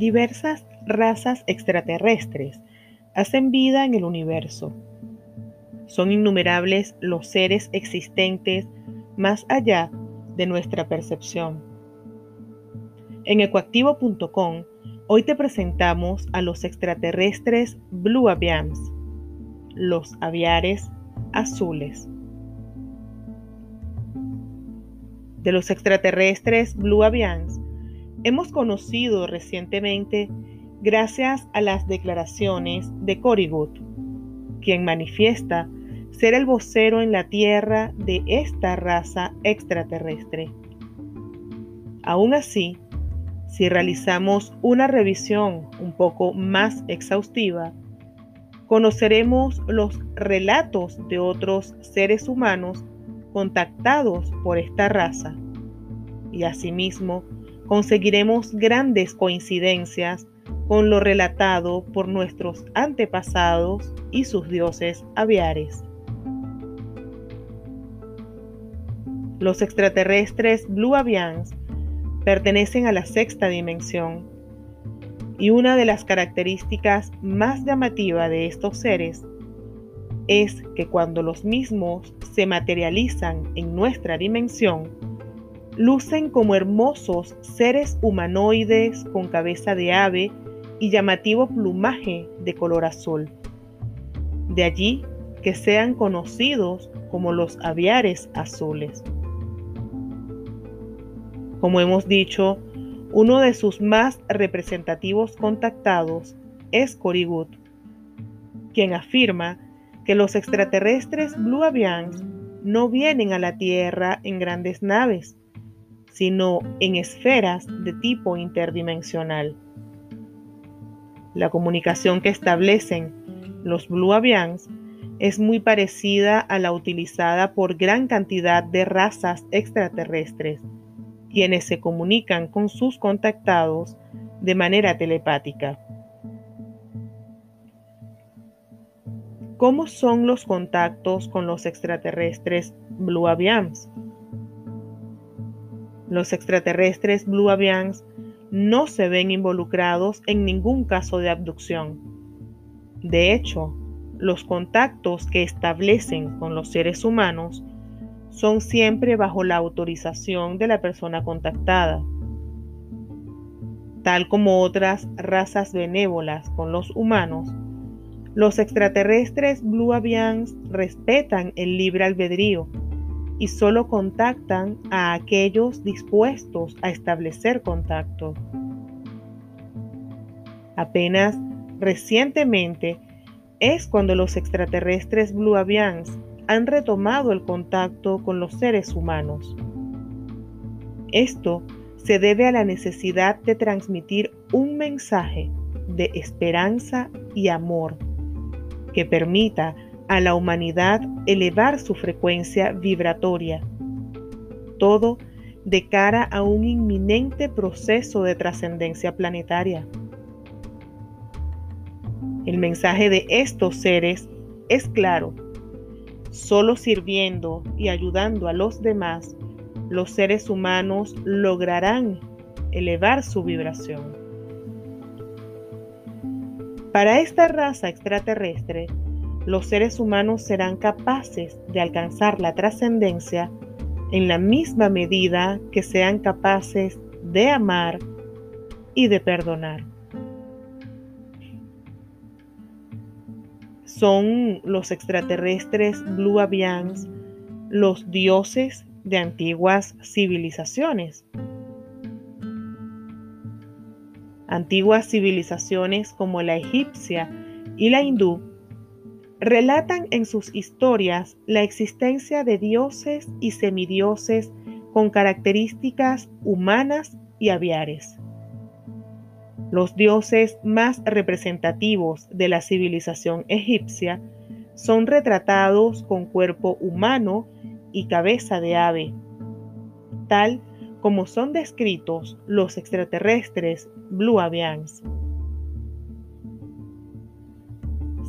Diversas razas extraterrestres hacen vida en el universo. Son innumerables los seres existentes más allá de nuestra percepción. En ecoactivo.com hoy te presentamos a los extraterrestres Blue Avians, los aviares azules. De los extraterrestres Blue Avians hemos conocido recientemente gracias a las declaraciones de Good, quien manifiesta ser el vocero en la Tierra de esta raza extraterrestre. Aún así, si realizamos una revisión un poco más exhaustiva, conoceremos los relatos de otros seres humanos contactados por esta raza y asimismo conseguiremos grandes coincidencias con lo relatado por nuestros antepasados y sus dioses aviares. Los extraterrestres Blue Avians pertenecen a la sexta dimensión y una de las características más llamativas de estos seres es que cuando los mismos se materializan en nuestra dimensión, lucen como hermosos seres humanoides con cabeza de ave y llamativo plumaje de color azul. De allí que sean conocidos como los aviares azules. Como hemos dicho, uno de sus más representativos contactados es Corrigut, quien afirma que los extraterrestres Blue Avians no vienen a la Tierra en grandes naves, sino en esferas de tipo interdimensional. La comunicación que establecen los Blue Avians es muy parecida a la utilizada por gran cantidad de razas extraterrestres, quienes se comunican con sus contactados de manera telepática. ¿Cómo son los contactos con los extraterrestres Blue Avians? Los extraterrestres Blue Avians no se ven involucrados en ningún caso de abducción. De hecho, los contactos que establecen con los seres humanos son siempre bajo la autorización de la persona contactada. Tal como otras razas benévolas con los humanos, los extraterrestres Blue Avians respetan el libre albedrío y solo contactan a aquellos dispuestos a establecer contacto. Apenas recientemente es cuando los extraterrestres Blue Avians han retomado el contacto con los seres humanos. Esto se debe a la necesidad de transmitir un mensaje de esperanza y amor que permita a la humanidad elevar su frecuencia vibratoria. Todo de cara a un inminente proceso de trascendencia planetaria. El mensaje de estos seres es claro. Solo sirviendo y ayudando a los demás, los seres humanos lograrán elevar su vibración. Para esta raza extraterrestre, los seres humanos serán capaces de alcanzar la trascendencia en la misma medida que sean capaces de amar y de perdonar. Son los extraterrestres Blue Avians los dioses de antiguas civilizaciones. Antiguas civilizaciones como la egipcia y la hindú relatan en sus historias la existencia de dioses y semidioses con características humanas y aviares. Los dioses más representativos de la civilización egipcia son retratados con cuerpo humano y cabeza de ave, tal como son descritos los extraterrestres Blue Avians.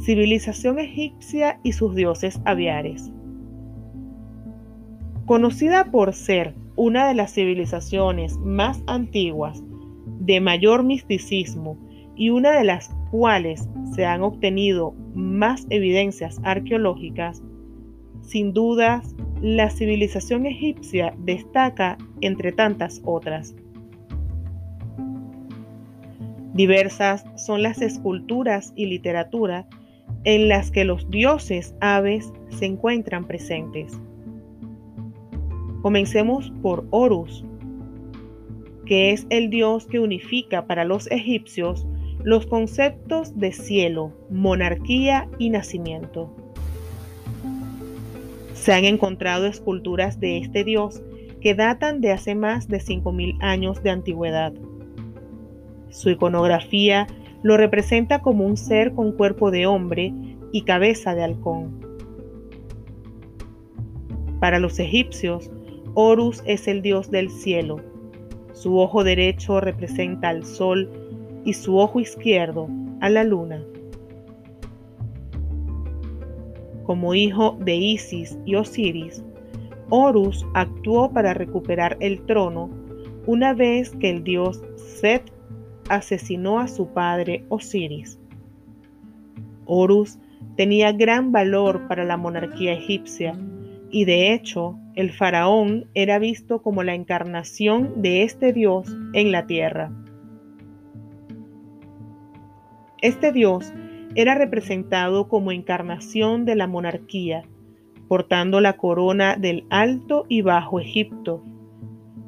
Civilización egipcia y sus dioses aviares. Conocida por ser una de las civilizaciones más antiguas de mayor misticismo y una de las cuales se han obtenido más evidencias arqueológicas, sin dudas, la civilización egipcia destaca entre tantas otras. Diversas son las esculturas y literatura en las que los dioses aves se encuentran presentes. Comencemos por Horus, que es el dios que unifica para los egipcios los conceptos de cielo, monarquía y nacimiento. Se han encontrado esculturas de este dios que datan de hace más de 5.000 años de antigüedad. Su iconografía lo representa como un ser con cuerpo de hombre y cabeza de halcón. Para los egipcios, Horus es el dios del cielo. Su ojo derecho representa al sol y su ojo izquierdo a la luna. Como hijo de Isis y Osiris, Horus actuó para recuperar el trono una vez que el dios Set asesinó a su padre Osiris. Horus tenía gran valor para la monarquía egipcia y de hecho el faraón era visto como la encarnación de este dios en la tierra. Este dios era representado como encarnación de la monarquía, portando la corona del Alto y Bajo Egipto,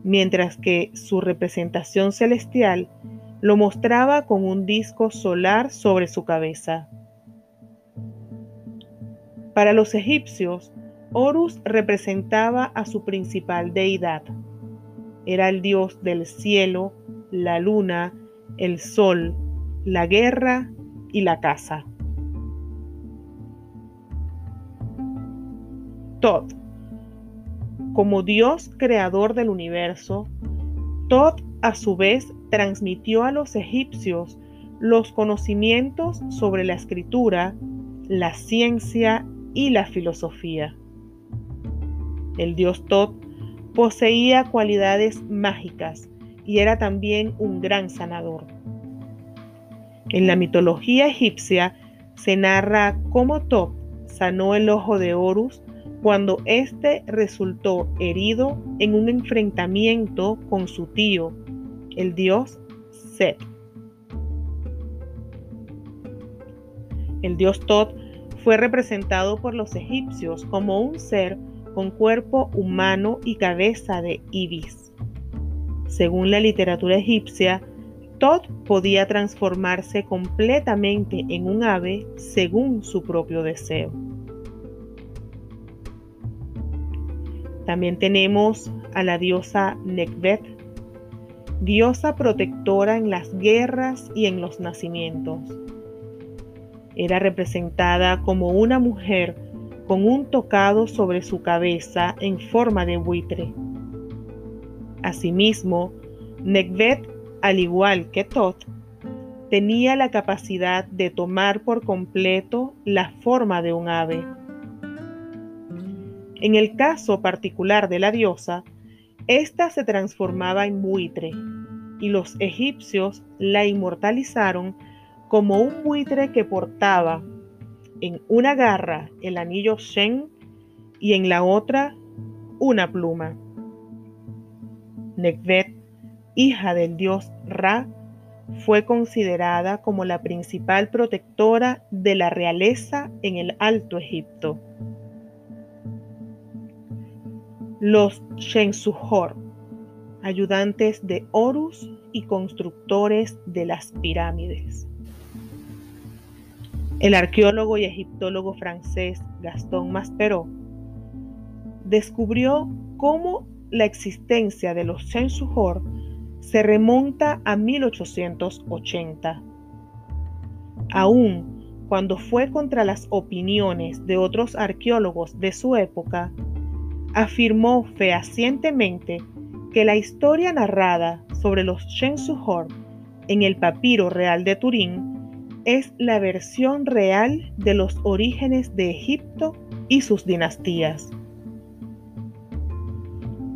mientras que su representación celestial lo mostraba con un disco solar sobre su cabeza. Para los egipcios, Horus representaba a su principal deidad. Era el dios del cielo, la luna, el sol, la guerra y la caza. Tod. Como Dios creador del universo, Tod a su vez transmitió a los egipcios los conocimientos sobre la escritura, la ciencia y la filosofía. El dios Tod poseía cualidades mágicas y era también un gran sanador. En la mitología egipcia se narra cómo Top sanó el ojo de Horus cuando éste resultó herido en un enfrentamiento con su tío, el dios Set. El dios Tot fue representado por los egipcios como un ser con cuerpo humano y cabeza de ibis. Según la literatura egipcia, Todd podía transformarse completamente en un ave según su propio deseo. También tenemos a la diosa Nekbet, diosa protectora en las guerras y en los nacimientos. Era representada como una mujer con un tocado sobre su cabeza en forma de buitre. Asimismo, Nekbet al igual que Tot, tenía la capacidad de tomar por completo la forma de un ave. En el caso particular de la diosa, ésta se transformaba en buitre y los egipcios la inmortalizaron como un buitre que portaba en una garra el anillo Shen y en la otra una pluma. Nekbet hija del dios Ra, fue considerada como la principal protectora de la realeza en el Alto Egipto. Los Shensuhor, ayudantes de Horus y constructores de las pirámides. El arqueólogo y egiptólogo francés Gaston Maspero descubrió cómo la existencia de los Shensuhor se remonta a 1880. Aún cuando fue contra las opiniones de otros arqueólogos de su época, afirmó fehacientemente que la historia narrada sobre los Shensuhor en el papiro real de Turín es la versión real de los orígenes de Egipto y sus dinastías.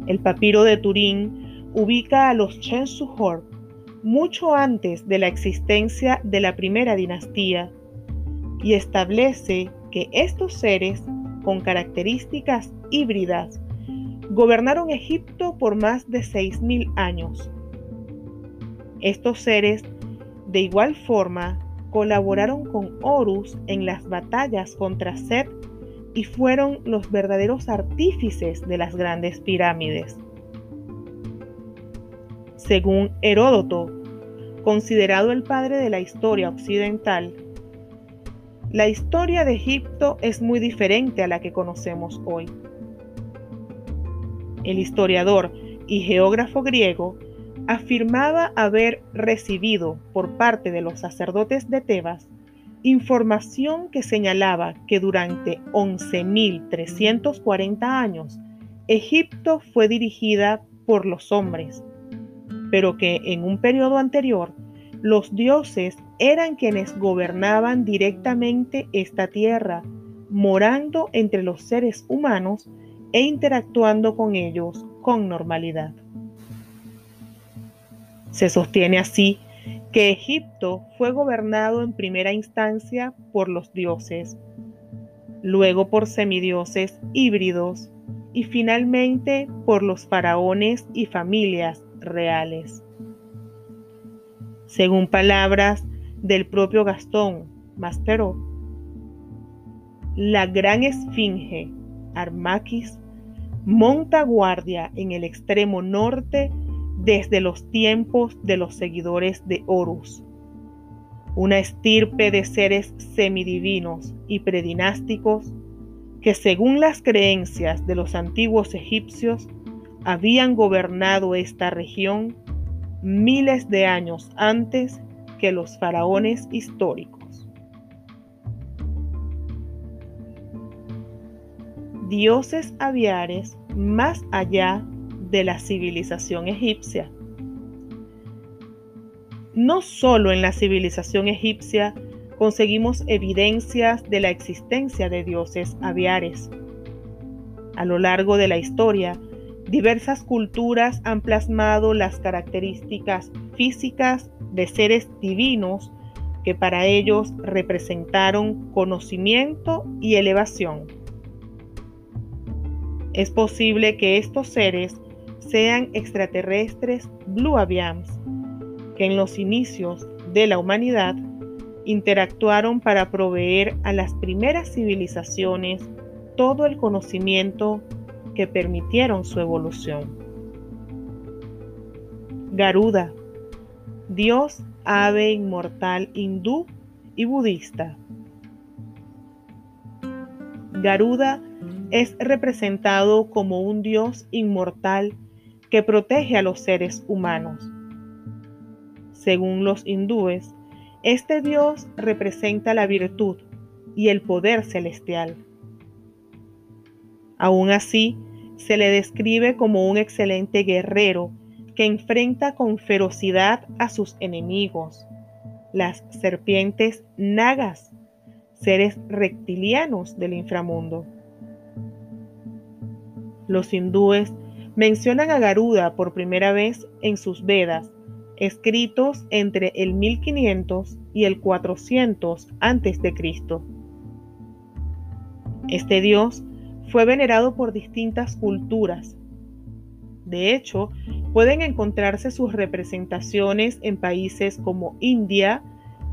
El papiro de Turín ubica a los Shensuhor mucho antes de la existencia de la primera dinastía y establece que estos seres, con características híbridas, gobernaron Egipto por más de 6.000 años. Estos seres, de igual forma, colaboraron con Horus en las batallas contra Set y fueron los verdaderos artífices de las grandes pirámides. Según Heródoto, considerado el padre de la historia occidental, la historia de Egipto es muy diferente a la que conocemos hoy. El historiador y geógrafo griego afirmaba haber recibido por parte de los sacerdotes de Tebas información que señalaba que durante 11.340 años Egipto fue dirigida por los hombres, pero que en un periodo anterior los dioses eran quienes gobernaban directamente esta tierra, morando entre los seres humanos e interactuando con ellos con normalidad. Se sostiene así que Egipto fue gobernado en primera instancia por los dioses, luego por semidioses híbridos y finalmente por los faraones y familias reales. Según palabras del propio Gastón Maspero, la gran esfinge Armaquis monta guardia en el extremo norte desde los tiempos de los seguidores de Horus, una estirpe de seres semidivinos y predinásticos que según las creencias de los antiguos egipcios habían gobernado esta región miles de años antes que los faraones históricos. Dioses aviares más allá de la civilización egipcia. No solo en la civilización egipcia conseguimos evidencias de la existencia de dioses aviares. A lo largo de la historia, diversas culturas han plasmado las características físicas de seres divinos que para ellos representaron conocimiento y elevación. Es posible que estos seres sean extraterrestres Blue Avians, que en los inicios de la humanidad interactuaron para proveer a las primeras civilizaciones todo el conocimiento que permitieron su evolución. Garuda, dios ave inmortal hindú y budista. Garuda es representado como un dios inmortal que protege a los seres humanos. Según los hindúes, este Dios representa la virtud y el poder celestial. Aún así, se le describe como un excelente guerrero que enfrenta con ferocidad a sus enemigos, las serpientes nagas, seres reptilianos del inframundo. Los hindúes mencionan a Garuda por primera vez en sus Vedas, escritos entre el 1500 y el 400 a.C. Este dios fue venerado por distintas culturas. De hecho, pueden encontrarse sus representaciones en países como India,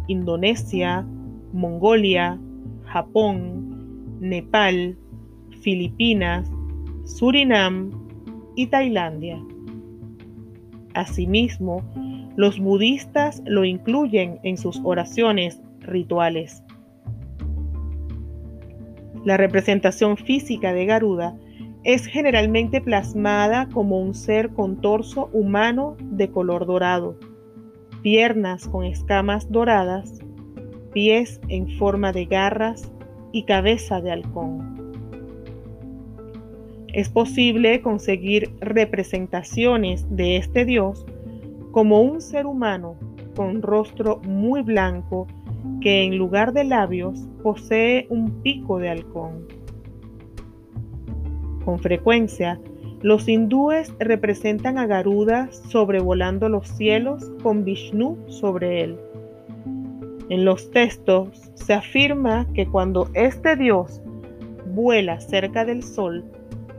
Indonesia, Mongolia, Japón, Nepal, Filipinas, Surinam, y Tailandia. Asimismo, los budistas lo incluyen en sus oraciones rituales. La representación física de Garuda es generalmente plasmada como un ser con torso humano de color dorado, piernas con escamas doradas, pies en forma de garras y cabeza de halcón. Es posible conseguir representaciones de este dios como un ser humano con rostro muy blanco que en lugar de labios posee un pico de halcón. Con frecuencia, Los hindúes representan a Garuda sobrevolando los cielos con Vishnu sobre él. En los textos se afirma que cuando este dios vuela cerca del sol,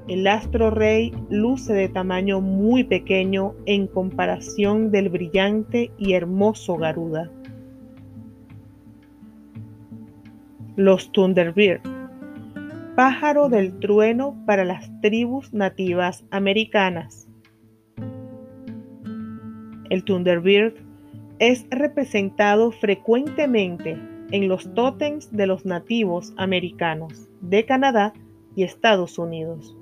el astro rey luce de tamaño muy pequeño en comparación del brillante y hermoso Garuda. Los Thunderbird, pájaro del trueno para las tribus nativas americanas. El Thunderbird es representado frecuentemente en los tótems de los nativos americanos de Canadá y Estados Unidos.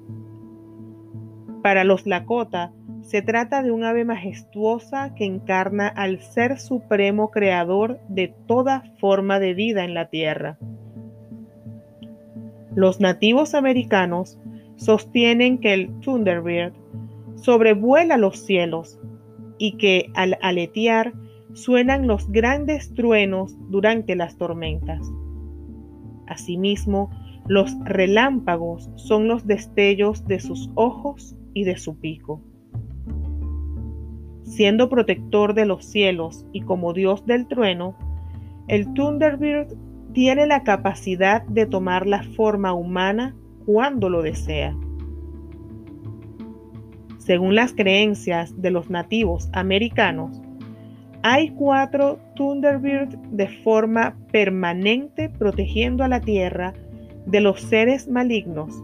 Para los Lakota, se trata de un ave majestuosa que encarna al Ser Supremo Creador de toda forma de vida en la Tierra. Los nativos americanos sostienen que el Thunderbird sobrevuela los cielos y que al aletear suenan los grandes truenos durante las tormentas. Asimismo, los relámpagos son los destellos de sus ojos y de su pico. Siendo protector de los cielos y como dios del trueno, el Thunderbird tiene la capacidad de tomar la forma humana cuando lo desea. Según las creencias de los nativos americanos, hay cuatro Thunderbird de forma permanente protegiendo a la Tierra de los seres malignos.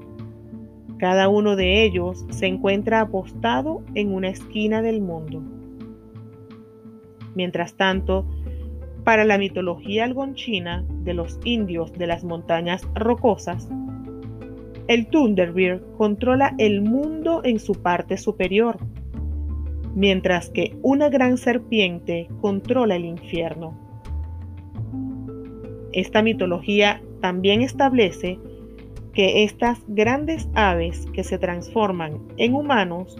Cada uno de ellos se encuentra apostado en una esquina del mundo. Mientras tanto, para la mitología algonchina de los indios de las montañas rocosas, el Thunderbird controla el mundo en su parte superior mientras que una gran serpiente controla el infierno. Esta mitología también establece que estas grandes aves que se transforman en humanos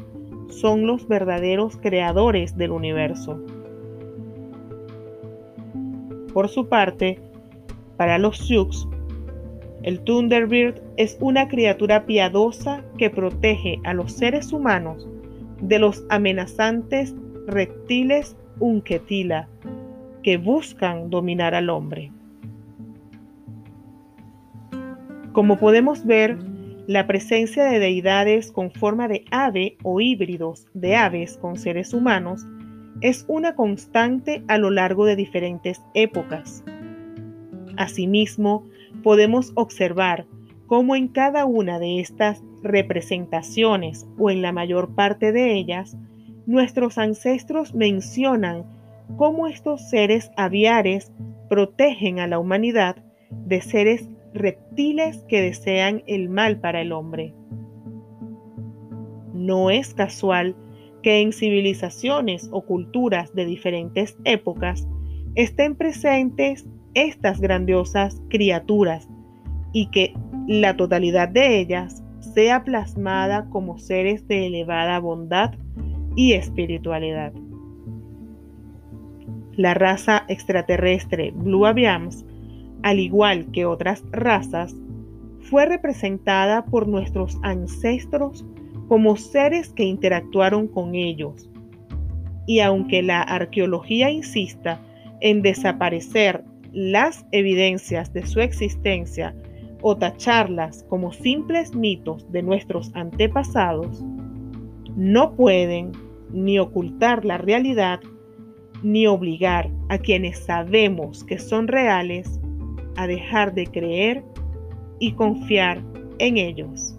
son los verdaderos creadores del universo. Por su parte, para los Sioux, el Thunderbird es una criatura piadosa que protege a los seres humanos de los amenazantes reptiles Unketila que buscan dominar al hombre. Como podemos ver, la presencia de deidades con forma de ave o híbridos de aves con seres humanos es una constante a lo largo de diferentes épocas. Asimismo, podemos observar cómo en cada una de estas representaciones o en la mayor parte de ellas, nuestros ancestros mencionan cómo estos seres aviares protegen a la humanidad de seres reptiles que desean el mal para el hombre. No es casual que en civilizaciones o culturas de diferentes épocas estén presentes estas grandiosas criaturas y que la totalidad de ellas sea plasmada como seres de elevada bondad y espiritualidad. La raza extraterrestre Blue Aviams, al igual que otras razas, fue representada por nuestros ancestros como seres que interactuaron con ellos. Y aunque la arqueología insista en desaparecer las evidencias de su existencia o tacharlas como simples mitos de nuestros antepasados, no pueden ni ocultar la realidad ni obligar a quienes sabemos que son reales a dejar de creer y confiar en ellos.